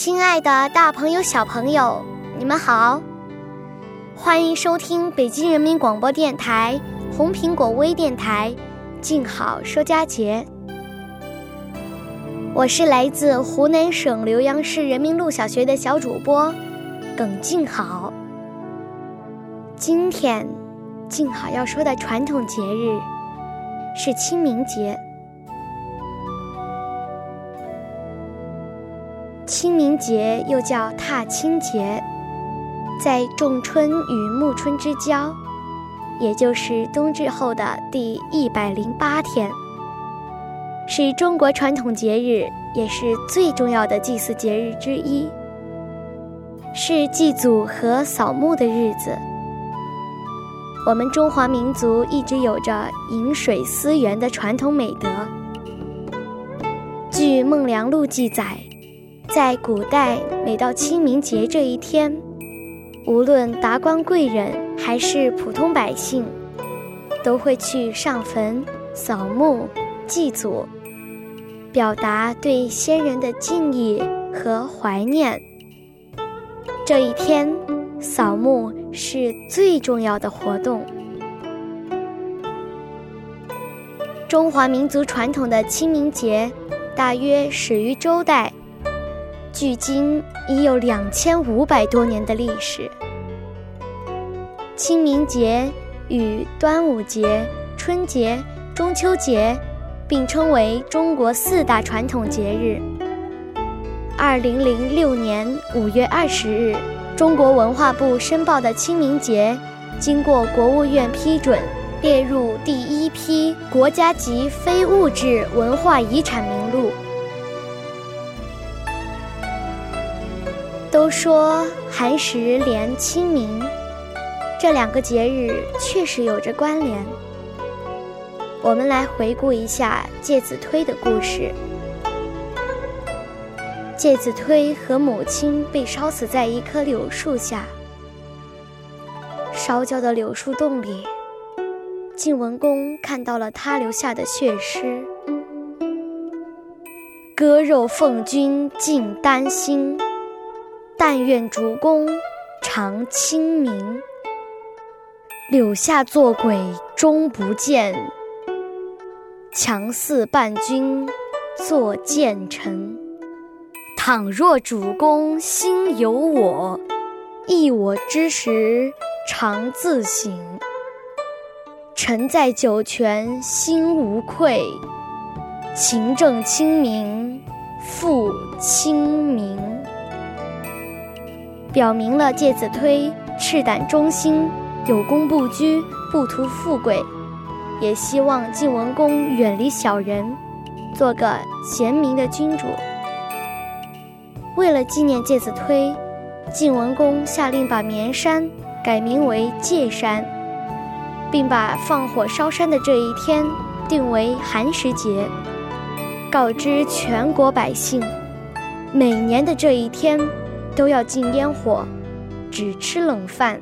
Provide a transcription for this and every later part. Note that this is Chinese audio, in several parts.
亲爱的，大朋友、小朋友，你们好，欢迎收听北京人民广播电台红苹果微电台《静好说佳节》。我是来自湖南省浏阳市人民路小学的小主播。耿静好，今天静好要说的传统节日是清明节。清明节又叫踏青节，在仲春与暮春之交，也就是冬至后的第一百零八天，是中国传统节日，也是最重要的祭祀节日之一。是祭祖和扫墓的日子。我们中华民族一直有着饮水思源的传统美德。据《孟良录》记载，在古代，每到清明节这一天，无论达官贵人还是普通百姓，都会去上坟、扫墓、祭祖，表达对先人的敬意和怀念。这一天，扫墓是最重要的活动。中华民族传统的清明节，大约始于周代，距今已有两千五百多年的历史。清明节与端午节、春节、中秋节并称为中国四大传统节日。二零零六年五月二十日，中国文化部申报的清明节，经过国务院批准，列入第一批国家级非物质文化遗产名录。都说寒食连清明，这两个节日确实有着关联。我们来回顾一下介子推的故事。介子推和母亲被烧死在一棵柳树下，烧焦的柳树洞里，晋文公看到了他留下的血诗：“割肉奉君尽丹心，但愿主公常清明。柳下做鬼终不见，强似伴君作谏臣。”倘若主公心有我，忆我之时常自省。臣在九泉心无愧，勤政清明复清明。表明了介子推赤胆忠心、有功不居、不图富贵，也希望晋文公远离小人，做个贤明的君主。为了纪念介子推，晋文公下令把绵山改名为介山，并把放火烧山的这一天定为寒食节，告知全国百姓，每年的这一天都要禁烟火，只吃冷饭。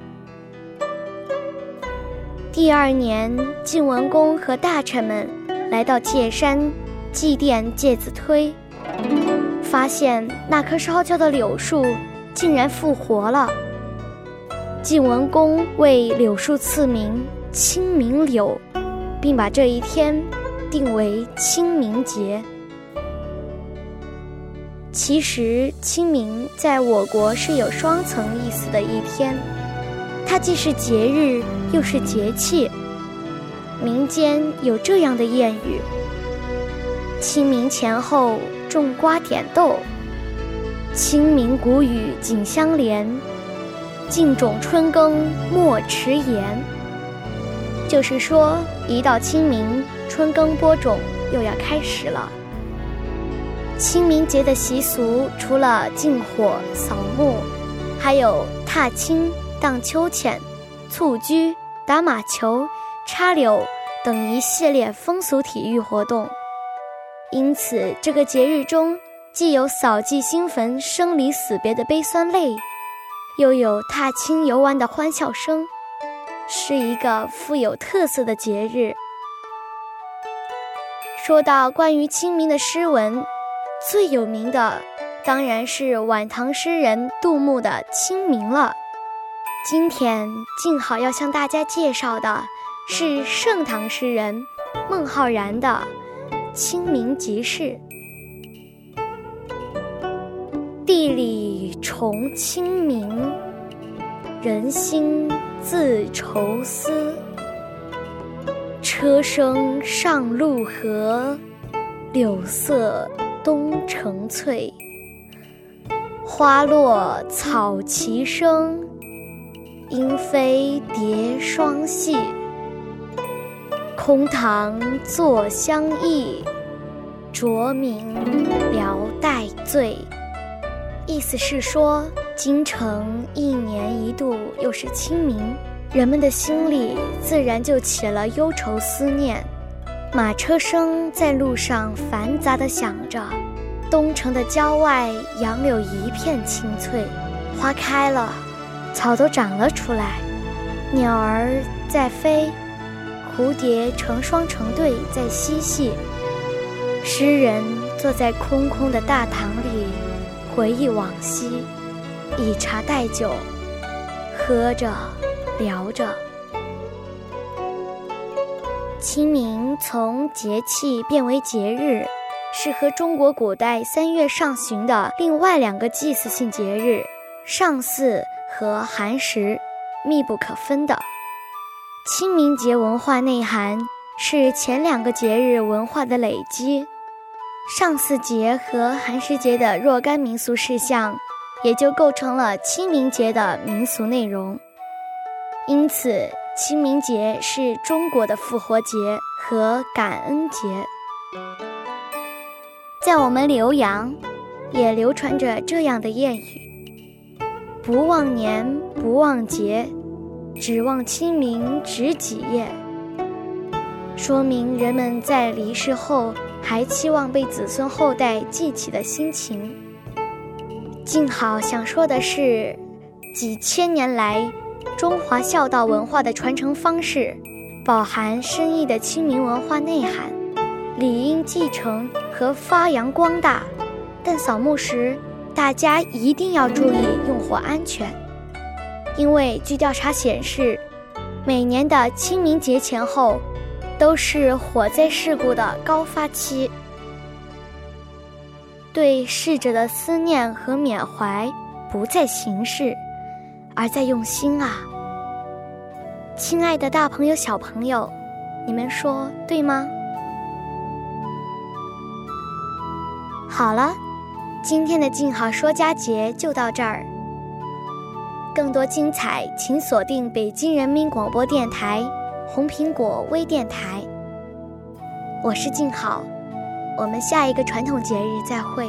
第二年，晋文公和大臣们来到界山祭奠介子推。发现那棵烧焦的柳树竟然复活了。晋文公为柳树赐名清明柳，并把这一天定为清明节。其实，清明在我国是有双层意思的一天。它既是节日，又是节气。民间有这样的谚语：“清明前后种瓜点豆，清明谷雨紧相连，尽种春耕莫迟延。”就是说，一到清明，春耕播种又要开始了。清明节的习俗，除了禁火、扫墓，还有踏青、荡秋千、蹴鞠、打马球。插柳等一系列风俗体育活动，因此这个节日中既有扫祭新坟、生离死别的悲酸泪，又有踏青游玩的欢笑声，是一个富有特色的节日。说到关于清明的诗文，最有名的当然是晚唐诗人杜牧的《清明》了。今天静好要向大家介绍的。是盛唐诗人孟浩然的《清明即事》。地里重清明，人心自愁思。车声上路河，柳色东城翠。花落草齐生，莺飞蝶双戏。空堂坐相忆，酌茗聊待醉。意思是说，京城一年一度又是清明，人们的心里自然就起了忧愁思念。马车声在路上繁杂地响着，东城的郊外杨柳一片青翠，花开了，草都长了出来，鸟儿在飞。蝴蝶成双成对在嬉戏，诗人坐在空空的大堂里，回忆往昔，以茶代酒，喝着，聊着。清明从节气变为节日，是和中国古代三月上旬的另外两个祭祀性节日上巳和寒食密不可分的。清明节文化内涵是前两个节日文化的累积，上巳节和寒食节的若干民俗事项，也就构成了清明节的民俗内容。因此，清明节是中国的复活节和感恩节。在我们浏阳，也流传着这样的谚语：“不忘年，不忘节。”只望清明值几夜，说明人们在离世后还期望被子孙后代记起的心情。静好想说的是，几千年来中华孝道文化的传承方式，饱含深意的清明文化内涵，理应继承和发扬光大。但扫墓时，大家一定要注意用火安全。因为据调查显示，每年的清明节前后，都是火灾事故的高发期。对逝者的思念和缅怀，不在形式，而在用心啊！亲爱的大朋友、小朋友，你们说对吗？好了，今天的静好说佳节就到这儿。更多精彩，请锁定北京人民广播电台红苹果微电台。我是静好，我们下一个传统节日再会。